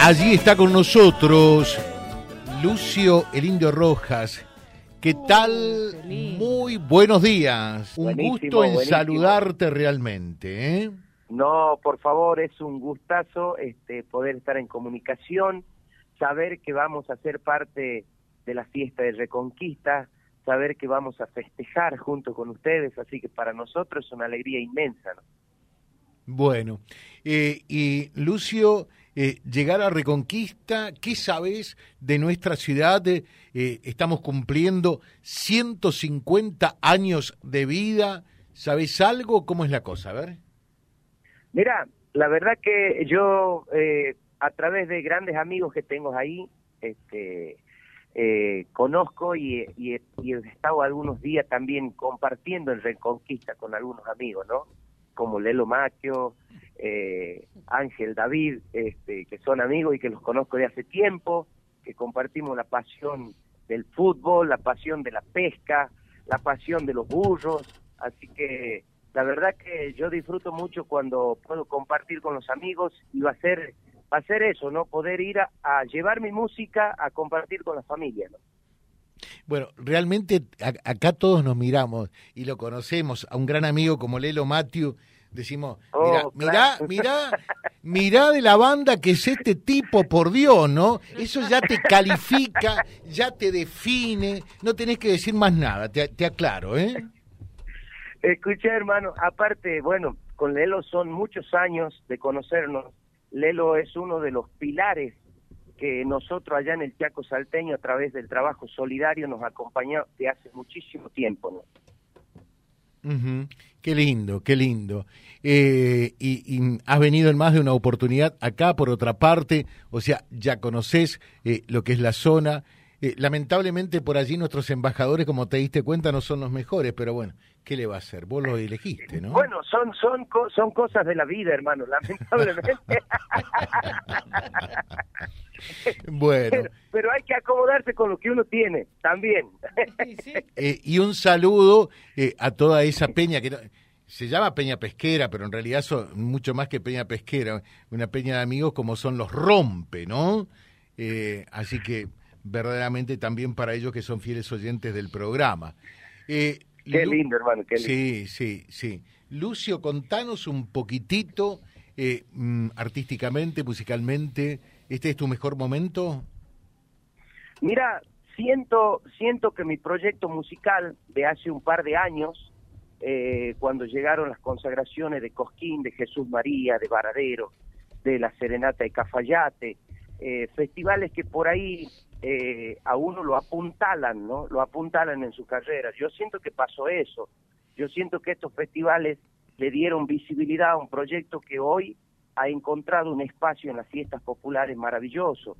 Allí está con nosotros Lucio el Indio Rojas. ¿Qué tal? Muy buenos días. Un Buenísimo, gusto en buenísimo. saludarte realmente. ¿eh? No, por favor, es un gustazo este, poder estar en comunicación, saber que vamos a ser parte de la fiesta de Reconquista, saber que vamos a festejar junto con ustedes, así que para nosotros es una alegría inmensa. ¿no? Bueno, eh, y Lucio, eh, llegar a Reconquista, ¿qué sabes de nuestra ciudad? Eh, estamos cumpliendo 150 años de vida. ¿Sabes algo? ¿Cómo es la cosa? A ver. Mira, la verdad que yo, eh, a través de grandes amigos que tengo ahí, este, eh, conozco y, y- y he estado algunos días también compartiendo en Reconquista con algunos amigos, ¿no? Como Lelo Maquio, eh, Ángel David, este, que son amigos y que los conozco de hace tiempo, que compartimos la pasión del fútbol, la pasión de la pesca, la pasión de los burros, así que la verdad que yo disfruto mucho cuando puedo compartir con los amigos y va a ser va a ser eso, ¿no? Poder ir a, a llevar mi música a compartir con la familia, ¿no? Bueno, realmente a- acá todos nos miramos y lo conocemos. A un gran amigo como Lelo Matthew decimos, mira, Oh, mirá, claro. mirá, mirá de la banda que es este tipo, por Dios, ¿no? Eso ya te califica, ya te define, no tenés que decir más nada, te, te aclaro, ¿eh? Escuché, hermano, aparte, bueno, con Lelo son muchos años de conocernos. Lelo es uno de los pilares que nosotros allá en el Chaco Salteño, a través del trabajo solidario, nos acompañó de hace muchísimo tiempo, ¿no? Qué lindo, qué lindo. Eh, y, y has venido en más de una oportunidad acá, por otra parte, o sea, ya conoces eh, lo que es la zona. Eh, lamentablemente por allí nuestros embajadores, como te diste cuenta, no son los mejores, pero bueno, ¿qué le va a hacer? Vos lo elegiste, ¿no? Bueno, son son co- son cosas de la vida, hermano, lamentablemente. Bueno, pero, pero hay que acomodarse con lo que uno tiene, también. eh, y un saludo eh, a toda esa peña que no- se llama Peña Pesquera, pero en realidad son mucho más que Peña Pesquera, una peña de amigos como son los Rompe, ¿no? Eh, así que verdaderamente también para ellos que son fieles oyentes del programa. Eh, Qué lindo, hermano, qué lindo. Sí, sí, sí. Lucio, contanos un poquitito, eh, mm, artísticamente, musicalmente, ¿este es tu mejor momento? Mira, siento, siento que mi proyecto musical de hace un par de años, eh, cuando llegaron las consagraciones de Cosquín, de Jesús María, de Varadero, de la Serenata de Cafayate, eh, festivales que por ahí eh, a uno lo apuntalan, ¿no? Lo apuntalan en su carrera. Yo siento que pasó eso. Yo siento que estos festivales le dieron visibilidad a un proyecto que hoy ha encontrado un espacio en las fiestas populares maravilloso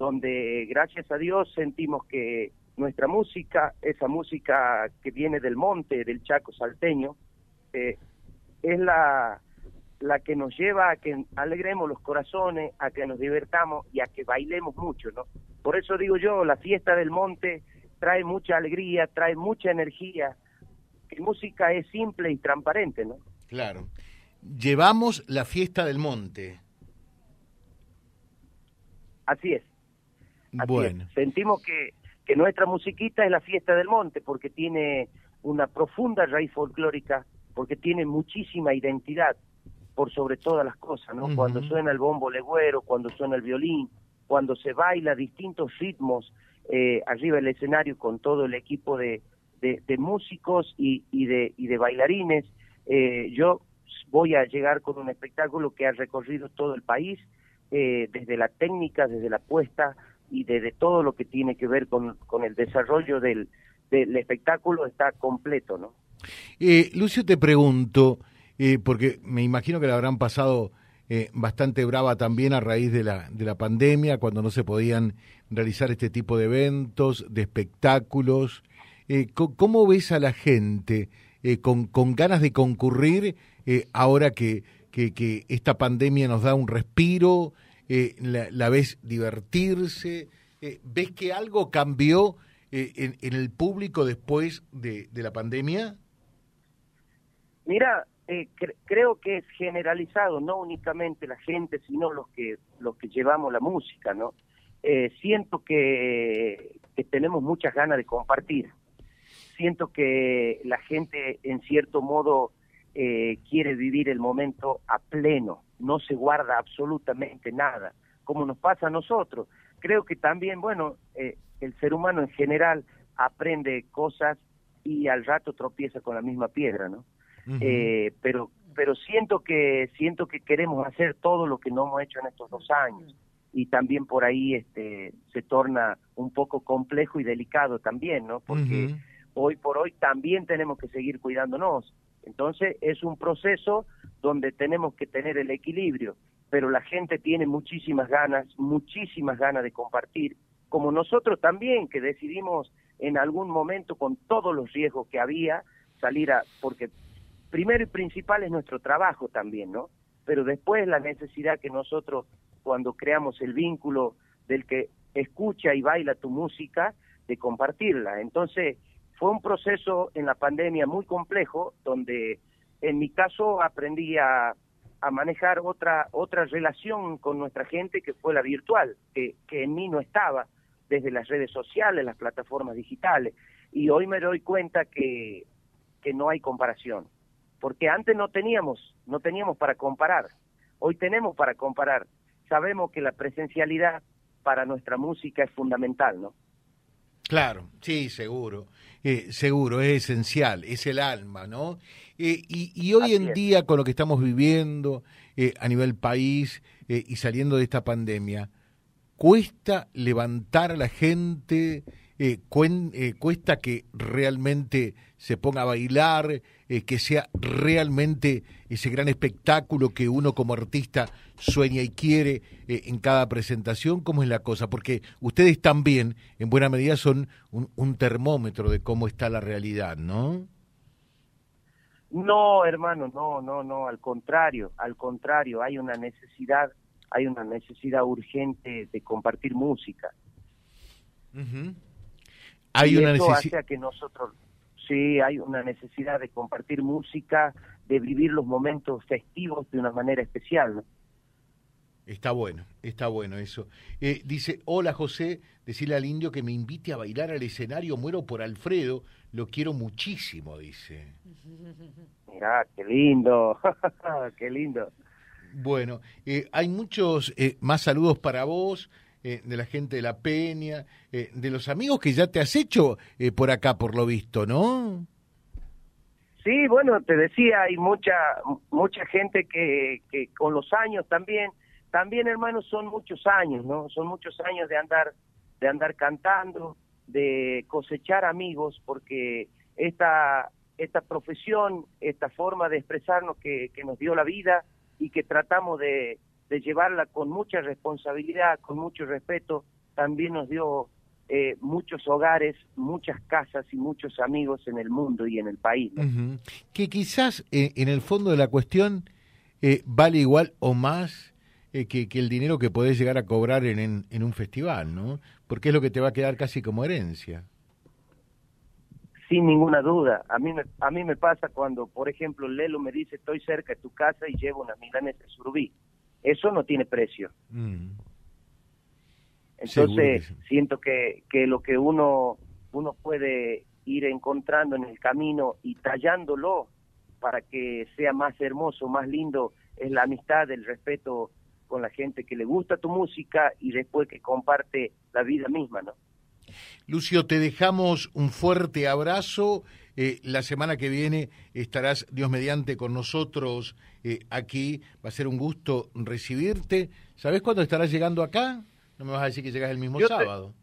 donde gracias a Dios sentimos que nuestra música, esa música que viene del monte, del Chaco salteño, eh, es la, la que nos lleva a que alegremos los corazones, a que nos divertamos y a que bailemos mucho, ¿no? Por eso digo yo, la fiesta del monte trae mucha alegría, trae mucha energía. Mi música es simple y transparente, ¿no? Claro. Llevamos la fiesta del monte. Así es. Así bueno. es. Sentimos que, que nuestra musiquita es la fiesta del monte porque tiene una profunda raíz folclórica, porque tiene muchísima identidad por sobre todas las cosas, ¿no? Cuando suena el bombo legüero, cuando suena el violín, cuando se baila distintos ritmos eh, arriba del escenario con todo el equipo de, de, de músicos y, y, de, y de bailarines, eh, yo voy a llegar con un espectáculo que ha recorrido todo el país, eh, desde la técnica, desde la puesta y desde todo lo que tiene que ver con, con el desarrollo del, del espectáculo está completo, ¿no? Eh, Lucio, te pregunto, eh, porque me imagino que la habrán pasado eh, bastante brava también a raíz de la, de la pandemia, cuando no se podían realizar este tipo de eventos, de espectáculos. Eh, ¿Cómo ves a la gente con, con ganas de concurrir ahora que, que, que esta pandemia nos da un respiro? La, la ves divertirse? ¿Ves que algo cambió en, en el público después de, de la pandemia? Mira, eh, creo que es generalizado, no únicamente la gente, sino los que, los que llevamos la música, ¿no? Eh, siento que, que tenemos muchas ganas de compartir. Siento que la gente, en cierto modo, eh, quiere vivir el momento a pleno, no se guarda absolutamente nada, como nos pasa a nosotros. Creo que también, bueno, eh, el ser humano en general aprende cosas y al rato tropieza con la misma piedra, ¿no? Eh, pero pero siento que siento que queremos hacer todo lo que no hemos hecho en estos dos años y también por ahí este se torna un poco complejo y delicado también, ¿no? Porque hoy por hoy también tenemos que seguir cuidándonos. Entonces es un proceso donde tenemos que tener el equilibrio, pero la gente tiene muchísimas ganas, muchísimas ganas de compartir, como nosotros también que decidimos en algún momento con todos los riesgos que había salir a porque primero y principal es nuestro trabajo también, ¿no? Pero después la necesidad que nosotros cuando creamos el vínculo del que escucha y baila tu música, de compartirla. Entonces, fue un proceso en la pandemia muy complejo, donde en mi caso aprendí a, manejar otra, otra relación con nuestra gente que fue la virtual, que, que en mí no estaba, desde las redes sociales, las plataformas digitales. Y hoy me doy cuenta que, que no hay comparación, porque antes no teníamos, no teníamos para comparar, hoy tenemos para comparar sabemos que la presencialidad para nuestra música es fundamental, ¿no? Claro, sí, seguro, eh, seguro, es esencial, es el alma, ¿no? Eh, y, hoy en día, con lo que estamos viviendo eh, a nivel país y saliendo de esta pandemia, cuesta levantar a la gente, cuesta que realmente se ponga a bailar, eh, que sea realmente ese gran espectáculo que uno como artista sueña y quiere eh, en cada presentación? ¿Cómo es la cosa? Porque ustedes también, en buena medida, son un, termómetro de cómo está la realidad, ¿no? No, hermano, no, no, no, al contrario, al contrario, hay una necesidad, hay una necesidad urgente de compartir música. Hay una necesidad que nosotros sí hay una necesidad de compartir música, de vivir los momentos festivos de una manera especial. Está bueno, está bueno eso. Eh, dice, hola José, decirle al indio que me invite a bailar al escenario, muero por Alfredo, lo quiero muchísimo, dice. Mirá, qué lindo, qué lindo. Bueno, eh, hay muchos eh, más saludos para vos. Eh, de la gente de la Peña, eh, de los amigos que ya te has hecho eh, por acá, por lo visto, ¿no? Sí, bueno, te decía, hay mucha mucha gente que, que con los años también, también hermanos son muchos años, ¿no? Son muchos años de andar de andar cantando, de cosechar amigos, porque esta esta profesión, esta forma de expresarnos que, que nos dio la vida y que tratamos de, de llevarla con mucha responsabilidad, con mucho respeto, también nos dio eh, muchos hogares, muchas casas y muchos amigos en el mundo y en el país. Que quizás eh, en el fondo de la cuestión eh, vale igual o más que, el dinero que podés llegar a cobrar en, en, un festival, ¿no? Porque es lo que te va a quedar casi como herencia. Sin ninguna duda. A mí me, a mí me pasa cuando, por ejemplo, Lelo me dice, estoy cerca de tu casa y llevo una milanesa de surubí eso no tiene precio. Mm. Entonces, siento que, que lo que uno, uno puede ir encontrando en el camino y tallándolo para que sea más hermoso, más lindo, es la amistad, el respeto con la gente que le gusta tu música y después que comparte la vida misma, ¿no? Lucio, te dejamos un fuerte abrazo. Eh, la semana que viene estarás, Dios mediante, con nosotros eh, aquí. Va a ser un gusto recibirte. ¿Sabes cuándo estarás llegando acá? No me vas a decir que llegas el mismo sábado.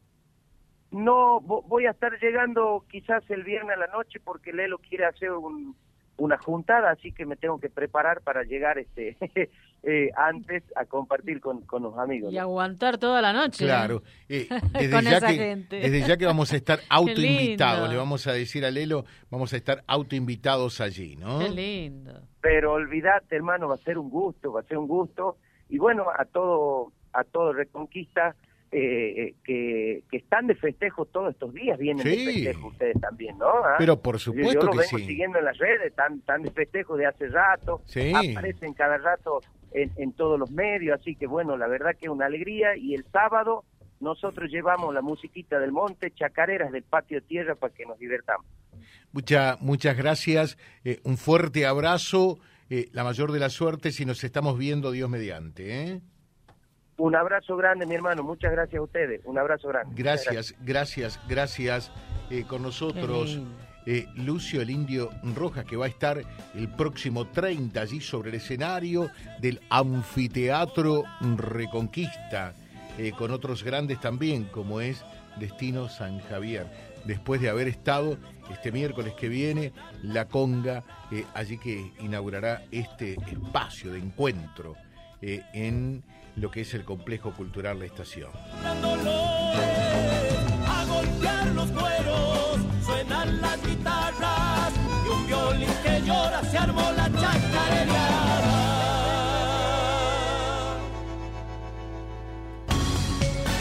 No, voy a estar llegando quizás el viernes a la noche porque Lelo quiere hacer un, una juntada, así que me tengo que preparar para llegar este eh, antes a compartir con, con, los amigos. Y aguantar toda la noche. Claro. Eh, desde, ya que, desde ya que vamos a estar autoinvitados, le vamos a decir a Lelo, vamos a estar autoinvitados allí, ¿no? Qué lindo. Pero olvídate, hermano, va a ser un gusto, va a ser un gusto. Y bueno, a todo, a todo Reconquista, eh, que, que, están de festejo todos estos días, vienen de festejo ustedes también, ¿no? ¿Ah? Pero por supuesto yo, yo lo que vengo siguiendo en las redes, están, están de festejo de hace rato, aparecen cada rato en, en todos los medios, así que bueno, la verdad que es una alegría y el sábado nosotros llevamos la musiquita del monte, chacareras del patio tierra para que nos divertamos. Mucha, muchas gracias, eh, un fuerte abrazo, eh, la mayor de las suertes y nos estamos viendo Dios mediante. ¿eh? Un abrazo grande, mi hermano. Muchas gracias a ustedes. Un abrazo grande. Gracias, gracias, gracias. Eh, con nosotros eh, Lucio el Indio Rojas, que va a estar el próximo 30 allí sobre el escenario del Anfiteatro Reconquista, eh, con otros grandes también, como es Destino San Javier. Después de haber estado este miércoles que viene, La Conga, allí que inaugurará este espacio de encuentro en lo que es el complejo cultural La Estación.